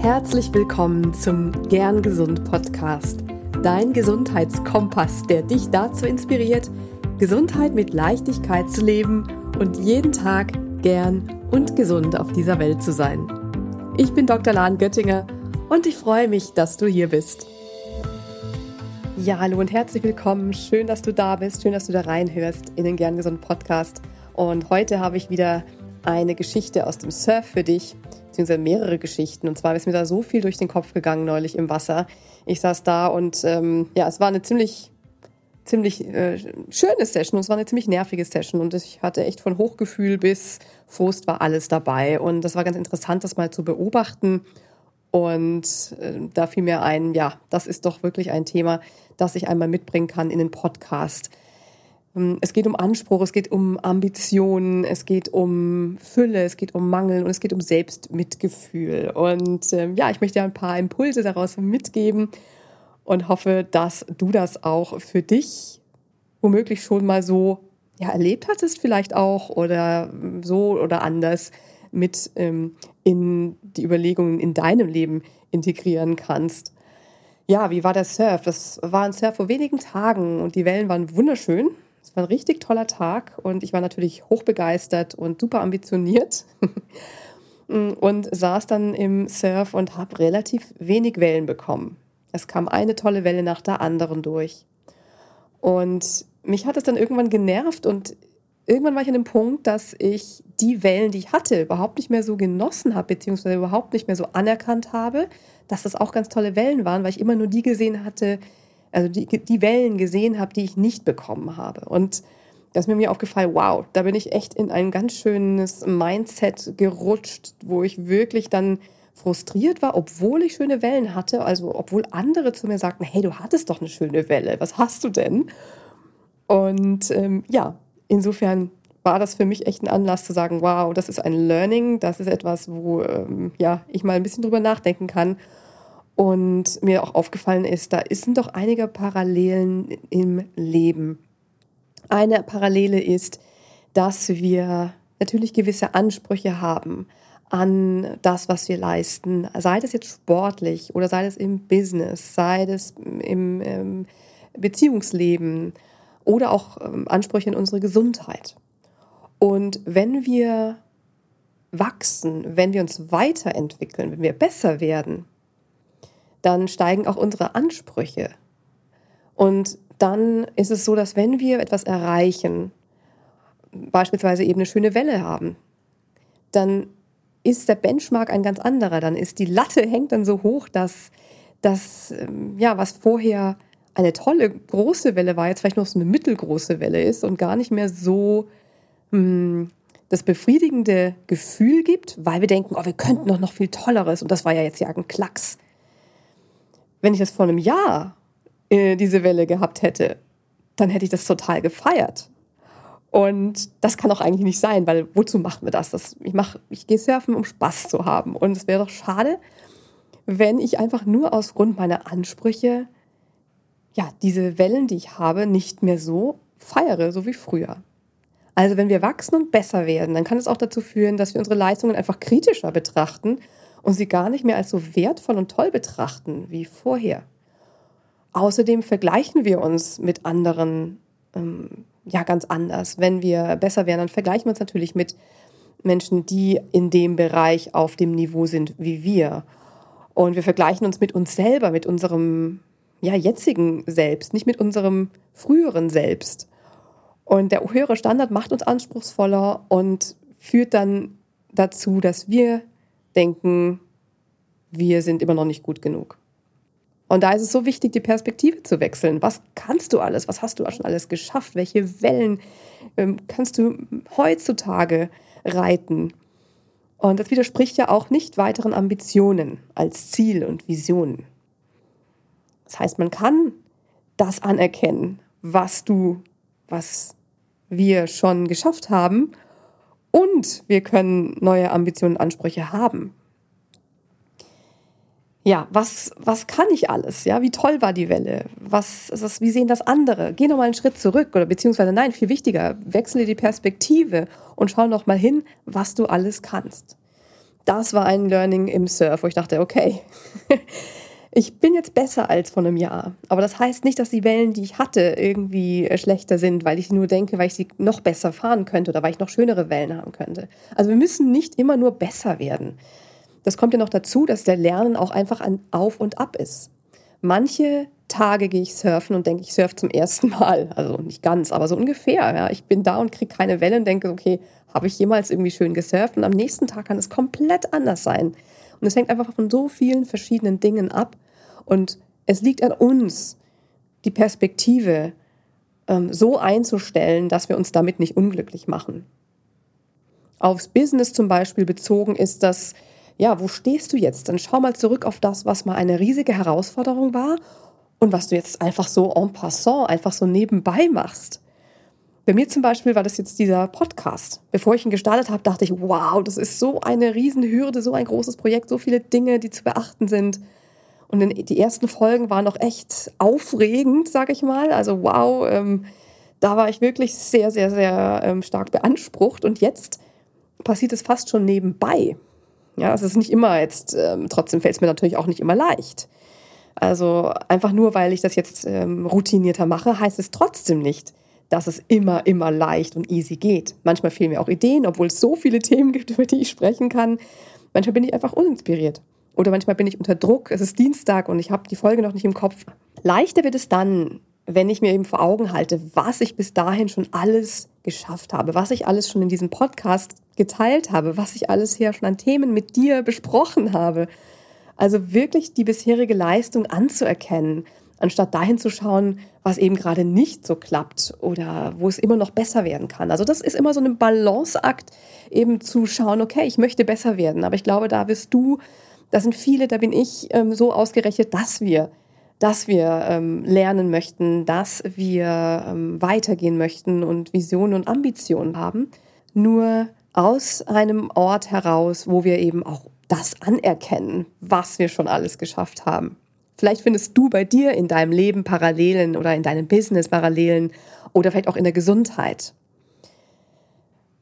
Herzlich willkommen zum Gern Gesund Podcast, dein Gesundheitskompass, der dich dazu inspiriert, Gesundheit mit Leichtigkeit zu leben und jeden Tag gern und gesund auf dieser Welt zu sein. Ich bin Dr. Lahn Göttinger und ich freue mich, dass du hier bist. Ja, hallo und herzlich willkommen. Schön, dass du da bist. Schön, dass du da reinhörst in den Gern Gesund Podcast. Und heute habe ich wieder eine Geschichte aus dem Surf für dich, beziehungsweise mehrere Geschichten. Und zwar ist mir da so viel durch den Kopf gegangen neulich im Wasser. Ich saß da und ähm, ja, es war eine ziemlich ziemlich äh, schöne Session und es war eine ziemlich nervige Session und ich hatte echt von Hochgefühl bis Frust war alles dabei und das war ganz interessant, das mal zu beobachten und äh, da fiel mir ein, ja, das ist doch wirklich ein Thema, das ich einmal mitbringen kann in den Podcast. Ähm, es geht um Anspruch, es geht um Ambitionen, es geht um Fülle, es geht um Mangel und es geht um Selbstmitgefühl. Und ähm, ja, ich möchte ein paar Impulse daraus mitgeben und hoffe, dass du das auch für dich womöglich schon mal so ja, erlebt hattest, vielleicht auch oder so oder anders mit ähm, in die Überlegungen in deinem Leben integrieren kannst. Ja, wie war der Surf? Das war ein Surf vor wenigen Tagen und die Wellen waren wunderschön. Es war ein richtig toller Tag und ich war natürlich hochbegeistert und super ambitioniert und saß dann im Surf und habe relativ wenig Wellen bekommen. Es kam eine tolle Welle nach der anderen durch. Und mich hat es dann irgendwann genervt und irgendwann war ich an dem Punkt, dass ich die Wellen, die ich hatte, überhaupt nicht mehr so genossen habe, beziehungsweise überhaupt nicht mehr so anerkannt habe, dass das auch ganz tolle Wellen waren, weil ich immer nur die gesehen hatte, also die, die Wellen gesehen habe, die ich nicht bekommen habe. Und das ist mir, aufgefallen, wow, da bin ich echt in ein ganz schönes Mindset gerutscht, wo ich wirklich dann frustriert war, obwohl ich schöne Wellen hatte, also obwohl andere zu mir sagten, hey, du hattest doch eine schöne Welle, was hast du denn? Und ähm, ja, insofern war das für mich echt ein Anlass zu sagen, wow, das ist ein Learning, das ist etwas, wo ähm, ja, ich mal ein bisschen drüber nachdenken kann. Und mir auch aufgefallen ist, da sind doch einige Parallelen im Leben. Eine Parallele ist, dass wir natürlich gewisse Ansprüche haben an das, was wir leisten, sei das jetzt sportlich oder sei das im Business, sei das im, im ähm, Beziehungsleben oder auch ähm, Ansprüche in unsere Gesundheit. Und wenn wir wachsen, wenn wir uns weiterentwickeln, wenn wir besser werden, dann steigen auch unsere Ansprüche. Und dann ist es so, dass wenn wir etwas erreichen, beispielsweise eben eine schöne Welle haben, dann ist der Benchmark ein ganz anderer. Dann ist die Latte hängt dann so hoch, dass das, ähm, ja, was vorher eine tolle große Welle war, jetzt vielleicht noch so eine mittelgroße Welle ist und gar nicht mehr so mh, hm, das befriedigende Gefühl gibt, weil wir denken, oh, wir könnten doch noch viel Tolleres. Und das war ja jetzt ja ein Klacks. Wenn ich das vor einem Jahr äh, diese Welle gehabt hätte, dann hätte ich das total gefeiert. Und das kann auch eigentlich nicht sein, weil wozu machen wir das? das ich mach, ich gehe surfen, um Spaß zu haben. Und es wäre doch schade, wenn ich einfach nur aus Grund meiner Ansprüche ja diese Wellen, die ich habe, nicht mehr so feiere, so wie früher. Also wenn wir wachsen und besser werden, dann kann es auch dazu führen, dass wir unsere Leistungen einfach kritischer betrachten und sie gar nicht mehr als so wertvoll und toll betrachten wie vorher. Außerdem vergleichen wir uns mit anderen ähm, ja ganz anders. Wenn wir besser werden, dann vergleichen wir uns natürlich mit Menschen, die in dem Bereich auf dem Niveau sind wie wir. Und wir vergleichen uns mit uns selber, mit unserem ja, jetzigen Selbst, nicht mit unserem früheren Selbst. Und der höhere Standard macht uns anspruchsvoller und führt dann dazu, dass wir denken, wir sind immer noch nicht gut genug. Und da ist es so wichtig, die Perspektive zu wechseln. Was kannst du alles? Was hast du schon alles geschafft? Welche Wellen ähm, kannst du heutzutage reiten? Und das widerspricht ja auch nicht weiteren Ambitionen als Ziel und Visionen. Das heißt, man kann das anerkennen, was du, was wir schon geschafft haben und wir können neue Ambitionen und Ansprüche haben ja, was, was kann ich alles? Ja, wie toll war die Welle? Was, was, wie sehen das andere? Geh noch mal einen Schritt zurück oder beziehungsweise nein, viel wichtiger, wechsle die Perspektive und schau noch mal hin, was du alles kannst. das war ein Learning im Surf, wo ich dachte, okay, ich bin jetzt besser als vor einem Jahr. Aber das heißt nicht, dass die Wellen, die ich hatte, irgendwie äh, schlechter sind, weil ich nur denke, weil ich sie noch besser fahren könnte oder weil ich noch schönere Wellen haben könnte. Also wir müssen nicht immer nur besser werden. Das kommt ja noch dazu, dass der Lernen auch einfach ein Auf und Ab ist. Manche Tage gehe ich surfen und denke, ich surfe zum ersten Mal. Also nicht ganz, aber so ungefähr. Ja. Ich bin da und kriege keine Welle und denke, okay, habe ich jemals irgendwie schön gesurft? Und am nächsten Tag kann es komplett anders sein. Und es hängt einfach von so vielen verschiedenen Dingen ab. Und es liegt an uns, die Perspektive ähm, so einzustellen, dass wir uns damit nicht unglücklich machen. Aufs Business zum Beispiel bezogen ist das, ja, wo stehst du jetzt? Dann schau mal zurück auf das, was mal eine riesige Herausforderung war und was du jetzt einfach so en passant, einfach so nebenbei machst. Bei mir zum Beispiel war das jetzt dieser Podcast. Bevor ich ihn gestartet habe, dachte ich, wow, das ist so eine Riesenhürde, so ein großes Projekt, so viele Dinge, die zu beachten sind. Und die ersten Folgen waren noch echt aufregend, sag ich mal. Also wow, ähm, da war ich wirklich sehr, sehr, sehr ähm, stark beansprucht. Und jetzt passiert es fast schon nebenbei. Ja, es ist nicht immer jetzt, ähm, trotzdem fällt es mir natürlich auch nicht immer leicht. Also einfach nur, weil ich das jetzt ähm, routinierter mache, heißt es trotzdem nicht, dass es immer, immer leicht und easy geht. Manchmal fehlen mir auch Ideen, obwohl es so viele Themen gibt, über die ich sprechen kann. Manchmal bin ich einfach uninspiriert. Oder manchmal bin ich unter Druck, es ist Dienstag und ich habe die Folge noch nicht im Kopf. Leichter wird es dann, wenn ich mir eben vor Augen halte, was ich bis dahin schon alles geschafft habe, was ich alles schon in diesem Podcast geteilt habe, was ich alles hier schon an Themen mit dir besprochen habe. Also wirklich die bisherige Leistung anzuerkennen anstatt dahin zu schauen, was eben gerade nicht so klappt oder wo es immer noch besser werden kann. Also das ist immer so ein Balanceakt, eben zu schauen, okay, ich möchte besser werden, aber ich glaube, da bist du, da sind viele, da bin ich ähm, so ausgerechnet, dass wir dass wir ähm, lernen möchten, dass wir ähm, weitergehen möchten und Visionen und Ambitionen haben. Nur aus einem Ort heraus, wo wir eben auch das anerkennen, was wir schon alles geschafft haben. Vielleicht findest du bei dir in deinem Leben Parallelen oder in deinem Business Parallelen oder vielleicht auch in der Gesundheit.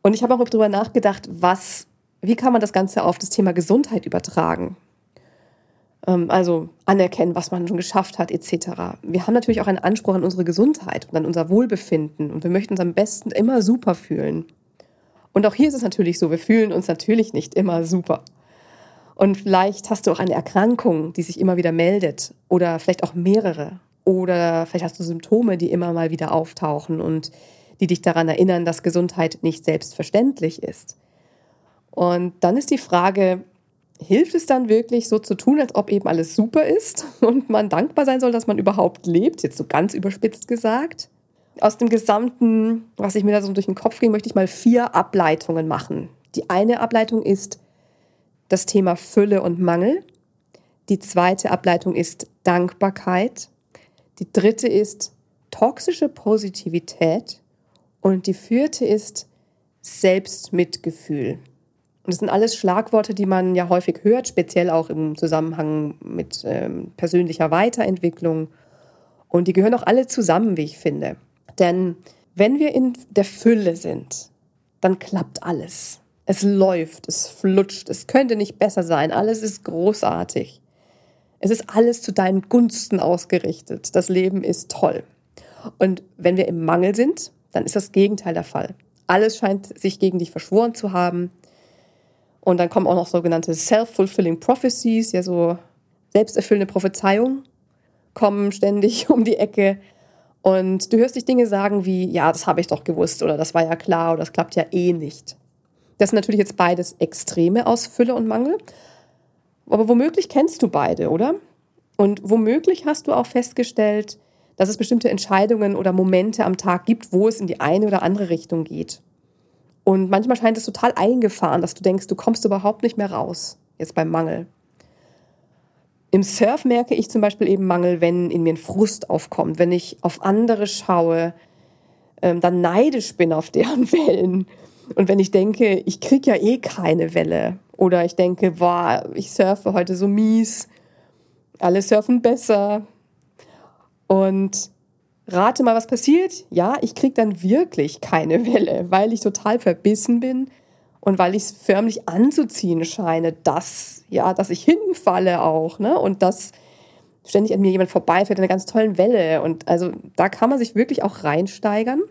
Und ich habe auch darüber nachgedacht, was, wie kann man das Ganze auf das Thema Gesundheit übertragen? Ähm, also anerkennen, was man schon geschafft hat, etc. Wir haben natürlich auch einen Anspruch an unsere Gesundheit und an unser Wohlbefinden und wir möchten uns am besten immer super fühlen. Und auch hier ist es natürlich so, wir fühlen uns natürlich nicht immer super. Und vielleicht hast du auch eine Erkrankung, die sich immer wieder meldet oder vielleicht auch mehrere. Oder vielleicht hast du Symptome, die immer mal wieder auftauchen und die dich daran erinnern, dass Gesundheit nicht selbstverständlich ist. Und dann ist die Frage, hilft es dann wirklich so zu tun, als ob eben alles super ist und man dankbar sein soll, dass man überhaupt lebt, jetzt so ganz überspitzt gesagt? Aus dem Gesamten, was ich mir da so durch den Kopf ging, möchte ich mal vier Ableitungen machen. Die eine Ableitung ist, das Thema Fülle und Mangel. Die zweite Ableitung ist Dankbarkeit. Die dritte ist toxische Positivität. Und die vierte ist Selbstmitgefühl. Und das sind alles Schlagworte, die man ja häufig hört, speziell auch im Zusammenhang mit ähm, persönlicher Weiterentwicklung. Und die gehören auch alle zusammen, wie ich finde. Denn wenn wir in der Fülle sind, dann klappt alles. Es läuft, es flutscht, es könnte nicht besser sein, alles ist großartig. Es ist alles zu deinen Gunsten ausgerichtet. Das Leben ist toll. Und wenn wir im Mangel sind, dann ist das Gegenteil der Fall. Alles scheint sich gegen dich verschworen zu haben. Und dann kommen auch noch sogenannte self-fulfilling prophecies, ja so selbsterfüllende Prophezeiungen, kommen ständig um die Ecke. Und du hörst dich Dinge sagen wie, ja, das habe ich doch gewusst oder das war ja klar oder das klappt ja eh nicht. Das sind natürlich jetzt beides Extreme aus Fülle und Mangel. Aber womöglich kennst du beide, oder? Und womöglich hast du auch festgestellt, dass es bestimmte Entscheidungen oder Momente am Tag gibt, wo es in die eine oder andere Richtung geht. Und manchmal scheint es total eingefahren, dass du denkst, du kommst überhaupt nicht mehr raus, jetzt beim Mangel. Im Surf merke ich zum Beispiel eben Mangel, wenn in mir ein Frust aufkommt, wenn ich auf andere schaue, ähm, dann neidisch bin auf deren Wellen und wenn ich denke, ich kriege ja eh keine Welle oder ich denke, boah, ich surfe heute so mies, alle surfen besser und rate mal, was passiert? Ja, ich kriege dann wirklich keine Welle, weil ich total verbissen bin und weil ich es förmlich anzuziehen scheine, dass, ja, dass ich hinfalle auch, ne? Und dass ständig an mir jemand vorbeifährt in einer ganz tollen Welle. Und also da kann man sich wirklich auch reinsteigern.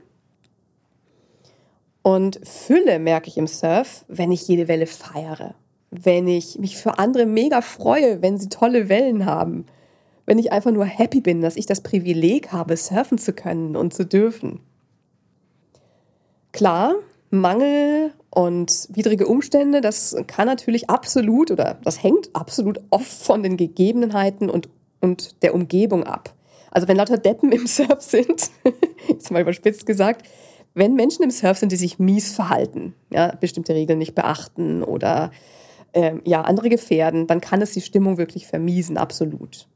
Und Fülle merke ich im Surf, wenn ich jede Welle feiere. Wenn ich mich für andere mega freue, wenn sie tolle Wellen haben. Wenn ich einfach nur happy bin, dass ich das Privileg habe, surfen zu können und zu dürfen. Klar, Mangel und widrige Umstände, das kann natürlich absolut oder das hängt absolut oft von den Gegebenheiten und, und der Umgebung ab. Also wenn lauter Deppen im Surf sind, jetzt mal überspitzt gesagt, wenn Menschen im Surf sind, die sich mies verhalten, ja, bestimmte Regeln nicht beachten oder äh, ja, andere gefährden, dann kann es die Stimmung wirklich vermiesen, absolut.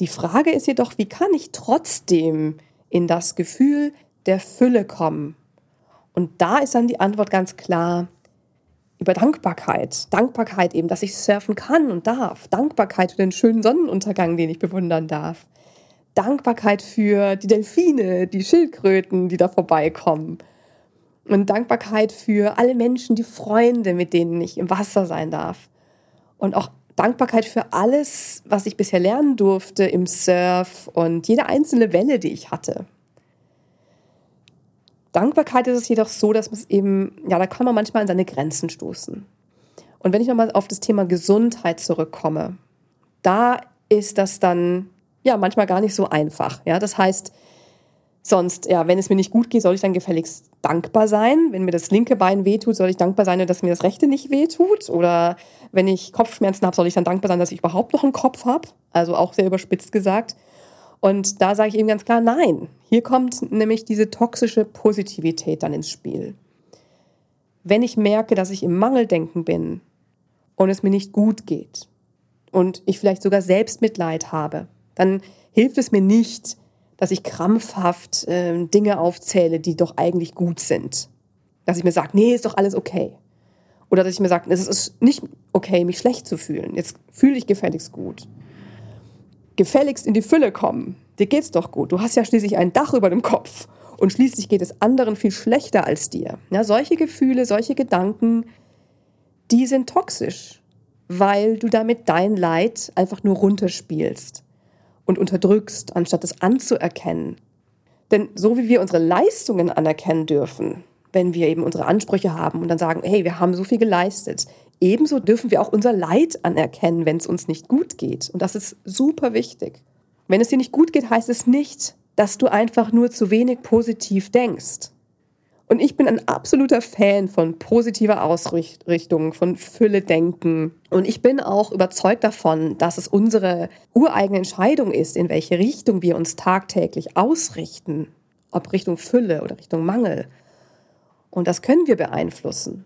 Die Frage ist jedoch, wie kann ich trotzdem in das Gefühl der Fülle kommen und da ist dann die Antwort ganz klar über Dankbarkeit. Dankbarkeit eben, dass ich surfen kann und darf. Dankbarkeit für den schönen Sonnenuntergang, den ich bewundern darf. Dankbarkeit für die Delfine, die Schildkröten, die da vorbeikommen. Und Dankbarkeit für alle Menschen, die Freunde, mit denen ich im Wasser sein darf. Und auch Dankbarkeit für alles, was ich bisher lernen durfte im Surf und jede einzelne Welle, die ich hatte. Dankbarkeit ist es jedoch so, dass man es eben, ja, da kann man manchmal an seine Grenzen stoßen. Und wenn ich nochmal auf das Thema Gesundheit zurückkomme, da ist das dann ja manchmal gar nicht so einfach. Ja, das heißt, sonst, ja, wenn es mir nicht gut geht, soll ich dann gefälligst dankbar sein. Wenn mir das linke Bein wehtut, soll ich dankbar sein, dass mir das rechte nicht wehtut. Oder wenn ich Kopfschmerzen habe, soll ich dann dankbar sein, dass ich überhaupt noch einen Kopf habe. Also auch sehr überspitzt gesagt. Und da sage ich eben ganz klar, nein. Hier kommt nämlich diese toxische Positivität dann ins Spiel. Wenn ich merke, dass ich im Mangeldenken bin und es mir nicht gut geht und ich vielleicht sogar Selbstmitleid habe, dann hilft es mir nicht, dass ich krampfhaft äh, Dinge aufzähle, die doch eigentlich gut sind. Dass ich mir sage, nee, ist doch alles okay. Oder dass ich mir sage, es ist nicht okay, mich schlecht zu fühlen. Jetzt fühle ich gefälligst gut gefälligst in die Fülle kommen. Dir geht's doch gut. Du hast ja schließlich ein Dach über dem Kopf. Und schließlich geht es anderen viel schlechter als dir. Ja, solche Gefühle, solche Gedanken, die sind toxisch, weil du damit dein Leid einfach nur runterspielst und unterdrückst, anstatt es anzuerkennen. Denn so wie wir unsere Leistungen anerkennen dürfen, wenn wir eben unsere Ansprüche haben und dann sagen, hey, wir haben so viel geleistet, ebenso dürfen wir auch unser Leid anerkennen, wenn es uns nicht gut geht. Und das ist super wichtig. Wenn es dir nicht gut geht, heißt es nicht, dass du einfach nur zu wenig positiv denkst. Und ich bin ein absoluter Fan von positiver Ausrichtung, von Fülle denken. Und ich bin auch überzeugt davon, dass es unsere ureigene Entscheidung ist, in welche Richtung wir uns tagtäglich ausrichten. Ob Richtung Fülle oder Richtung Mangel. Und das können wir beeinflussen.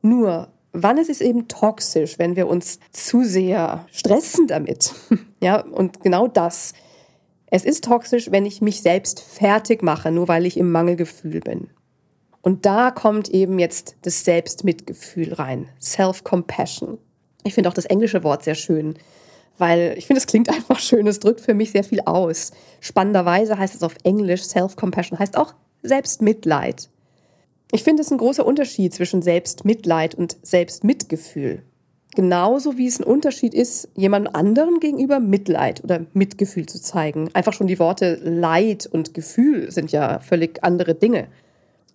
Nur wann ist es eben toxisch, wenn wir uns zu sehr stressen damit? ja, und genau das. Es ist toxisch, wenn ich mich selbst fertig mache, nur weil ich im Mangelgefühl bin. Und da kommt eben jetzt das Selbstmitgefühl rein. Self-Compassion. Ich finde auch das englische Wort sehr schön, weil ich finde, es klingt einfach schön. Es drückt für mich sehr viel aus. Spannenderweise heißt es auf Englisch, Self-Compassion heißt auch Selbstmitleid. Ich finde es ein großer Unterschied zwischen Selbstmitleid und Selbstmitgefühl. Genauso wie es ein Unterschied ist, jemand anderen gegenüber Mitleid oder Mitgefühl zu zeigen. Einfach schon die Worte Leid und Gefühl sind ja völlig andere Dinge.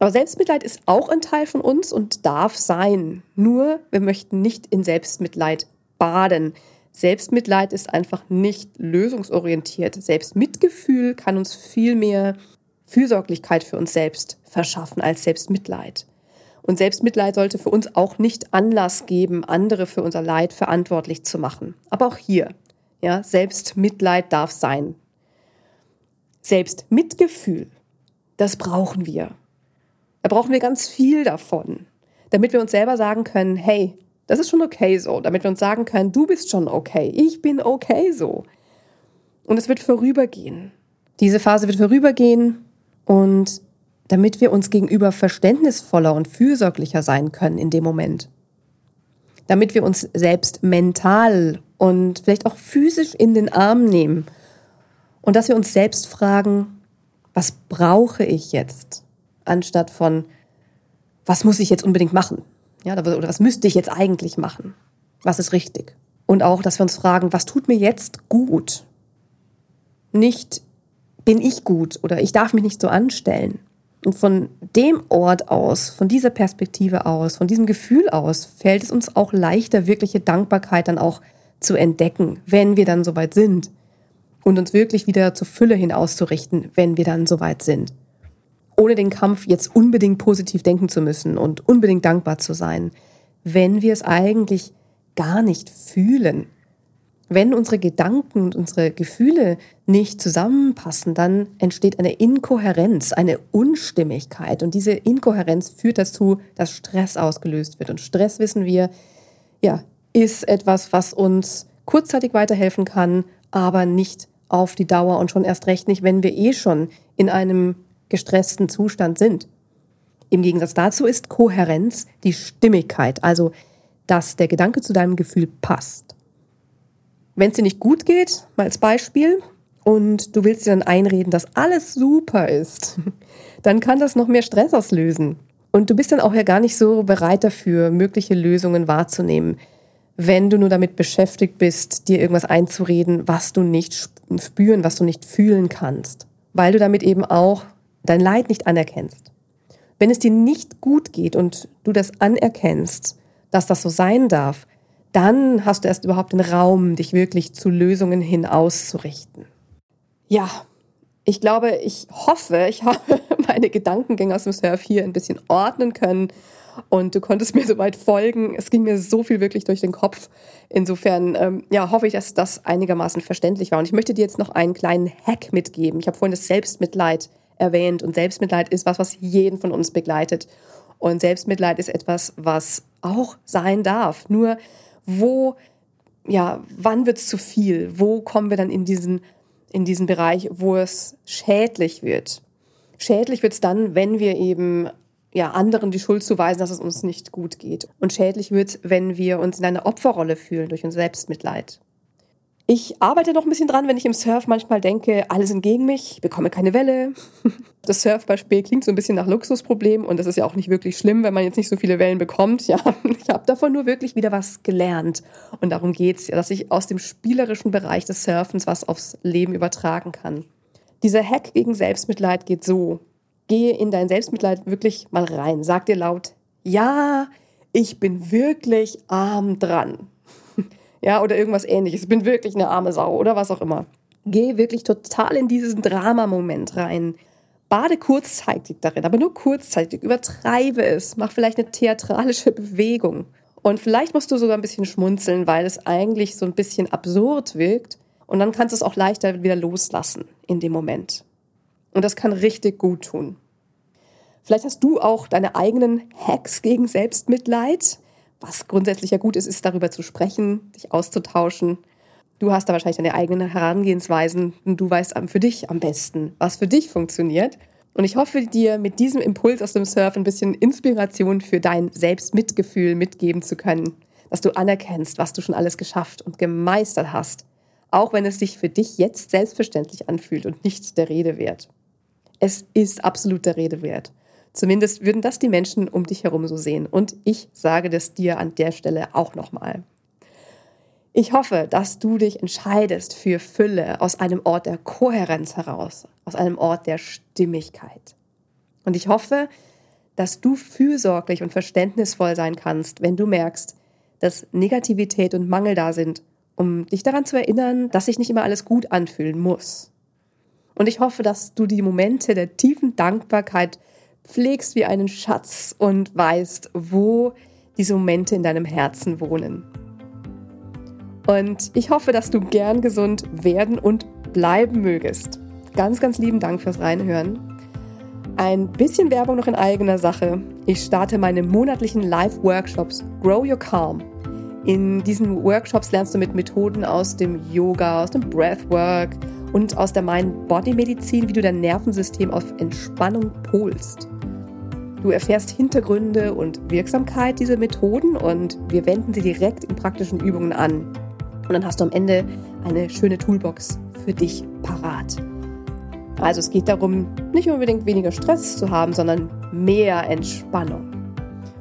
Aber Selbstmitleid ist auch ein Teil von uns und darf sein. Nur wir möchten nicht in Selbstmitleid baden. Selbstmitleid ist einfach nicht lösungsorientiert. Selbstmitgefühl kann uns viel mehr Fürsorglichkeit für uns selbst verschaffen als Selbstmitleid. Und Selbstmitleid sollte für uns auch nicht Anlass geben, andere für unser Leid verantwortlich zu machen. Aber auch hier, ja, Selbstmitleid darf sein. Selbstmitgefühl, das brauchen wir. Da brauchen wir ganz viel davon, damit wir uns selber sagen können, hey, das ist schon okay so, damit wir uns sagen können, du bist schon okay, ich bin okay so. Und es wird vorübergehen. Diese Phase wird vorübergehen und damit wir uns gegenüber verständnisvoller und fürsorglicher sein können in dem Moment. Damit wir uns selbst mental und vielleicht auch physisch in den Arm nehmen und dass wir uns selbst fragen, was brauche ich jetzt, anstatt von, was muss ich jetzt unbedingt machen? Ja, oder was müsste ich jetzt eigentlich machen? Was ist richtig? Und auch, dass wir uns fragen, was tut mir jetzt gut? Nicht, bin ich gut oder ich darf mich nicht so anstellen. Und von dem Ort aus, von dieser Perspektive aus, von diesem Gefühl aus, fällt es uns auch leichter, wirkliche Dankbarkeit dann auch zu entdecken, wenn wir dann soweit sind. Und uns wirklich wieder zur Fülle hin auszurichten, wenn wir dann soweit sind. Ohne den Kampf jetzt unbedingt positiv denken zu müssen und unbedingt dankbar zu sein, wenn wir es eigentlich gar nicht fühlen. Wenn unsere Gedanken und unsere Gefühle nicht zusammenpassen, dann entsteht eine Inkohärenz, eine Unstimmigkeit. Und diese Inkohärenz führt dazu, dass Stress ausgelöst wird. Und Stress, wissen wir, ja, ist etwas, was uns kurzzeitig weiterhelfen kann, aber nicht auf die Dauer und schon erst recht nicht, wenn wir eh schon in einem gestressten Zustand sind. Im Gegensatz dazu ist Kohärenz die Stimmigkeit, also dass der Gedanke zu deinem Gefühl passt. Wenn es dir nicht gut geht, mal als Beispiel, und du willst dir dann einreden, dass alles super ist, dann kann das noch mehr Stress auslösen. Und du bist dann auch ja gar nicht so bereit dafür, mögliche Lösungen wahrzunehmen, wenn du nur damit beschäftigt bist, dir irgendwas einzureden, was du nicht spüren, was du nicht fühlen kannst, weil du damit eben auch dein Leid nicht anerkennst. Wenn es dir nicht gut geht und du das anerkennst, dass das so sein darf, dann hast du erst überhaupt den Raum, dich wirklich zu Lösungen hin auszurichten. Ja, ich glaube, ich hoffe, ich habe meine Gedankengänge aus dem Surf hier ein bisschen ordnen können und du konntest mir soweit folgen. Es ging mir so viel wirklich durch den Kopf. Insofern ähm, ja, hoffe ich, dass das einigermaßen verständlich war. Und ich möchte dir jetzt noch einen kleinen Hack mitgeben. Ich habe vorhin das Selbstmitleid erwähnt und Selbstmitleid ist was, was jeden von uns begleitet. Und Selbstmitleid ist etwas, was auch sein darf. Nur wo, ja, wann wird es zu viel? Wo kommen wir dann in diesen, in diesen Bereich, wo es schädlich wird? Schädlich wird es dann, wenn wir eben ja, anderen die Schuld zuweisen, dass es uns nicht gut geht. Und schädlich wird es, wenn wir uns in einer Opferrolle fühlen durch unser Selbstmitleid. Ich arbeite noch ein bisschen dran, wenn ich im Surf manchmal denke, alle sind gegen mich, ich bekomme keine Welle. Das Surfbeispiel klingt so ein bisschen nach Luxusproblem und das ist ja auch nicht wirklich schlimm, wenn man jetzt nicht so viele Wellen bekommt. Ja, ich habe davon nur wirklich wieder was gelernt. Und darum geht's ja, dass ich aus dem spielerischen Bereich des Surfens was aufs Leben übertragen kann. Dieser Hack gegen Selbstmitleid geht so. Gehe in dein Selbstmitleid wirklich mal rein. Sag dir laut, ja, ich bin wirklich arm dran ja, oder irgendwas ähnliches. Ich bin wirklich eine arme Sau oder was auch immer. Geh wirklich total in diesen Dramamoment rein. Bade kurzzeitig darin, aber nur kurzzeitig. Übertreibe es. Mach vielleicht eine theatralische Bewegung. Und vielleicht musst du sogar ein bisschen schmunzeln, weil es eigentlich so ein bisschen absurd wirkt. Und dann kannst du es auch leichter wieder loslassen in dem Moment. Und das kann richtig gut tun. Vielleicht hast du auch deine eigenen Hacks gegen Selbstmitleid was grundsätzlich ja gut ist, ist darüber zu sprechen, dich auszutauschen. Du hast da wahrscheinlich deine eigenen Herangehensweisen und du weißt für dich am besten, was für dich funktioniert. Und ich hoffe, dir mit diesem Impuls aus dem Surf ein bisschen Inspiration für dein Selbstmitgefühl mitgeben zu können, dass du anerkennst, was du schon alles geschafft und gemeistert hast, auch wenn es sich für dich jetzt selbstverständlich anfühlt und nicht der Rede wert. Es ist absolut der Rede wert. Zumindest würden das die Menschen um dich herum so sehen. Und ich sage das dir an der Stelle auch nochmal. Ich hoffe, dass du dich entscheidest für Fülle aus einem Ort der Kohärenz heraus, aus einem Ort der Stimmigkeit. Und ich hoffe, dass du fürsorglich und verständnisvoll sein kannst, wenn du merkst, dass Negativität und Mangel da sind, um dich daran zu erinnern, dass sich nicht immer alles gut anfühlen muss. Und ich hoffe, dass du die Momente der tiefen Dankbarkeit pflegst wie einen Schatz und weißt, wo diese Momente in deinem Herzen wohnen. Und ich hoffe, dass du gern gesund werden und bleiben mögest. Ganz, ganz lieben Dank fürs Reinhören. Ein bisschen Werbung noch in eigener Sache. Ich starte meine monatlichen Live-Workshops Grow Your Calm. In diesen Workshops lernst du mit Methoden aus dem Yoga, aus dem Breathwork und aus der Mind-Body-Medizin, wie du dein Nervensystem auf Entspannung polst. Du erfährst Hintergründe und Wirksamkeit dieser Methoden und wir wenden sie direkt in praktischen Übungen an. Und dann hast du am Ende eine schöne Toolbox für dich parat. Also es geht darum, nicht unbedingt weniger Stress zu haben, sondern mehr Entspannung.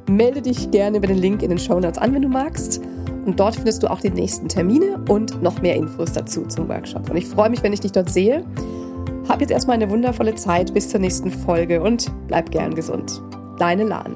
Melde dich gerne über den Link in den Show Notes an, wenn du magst. Und dort findest du auch die nächsten Termine und noch mehr Infos dazu zum Workshop. Und ich freue mich, wenn ich dich dort sehe. Hab jetzt erstmal eine wundervolle Zeit bis zur nächsten Folge und bleib gern gesund. Deine Lahn.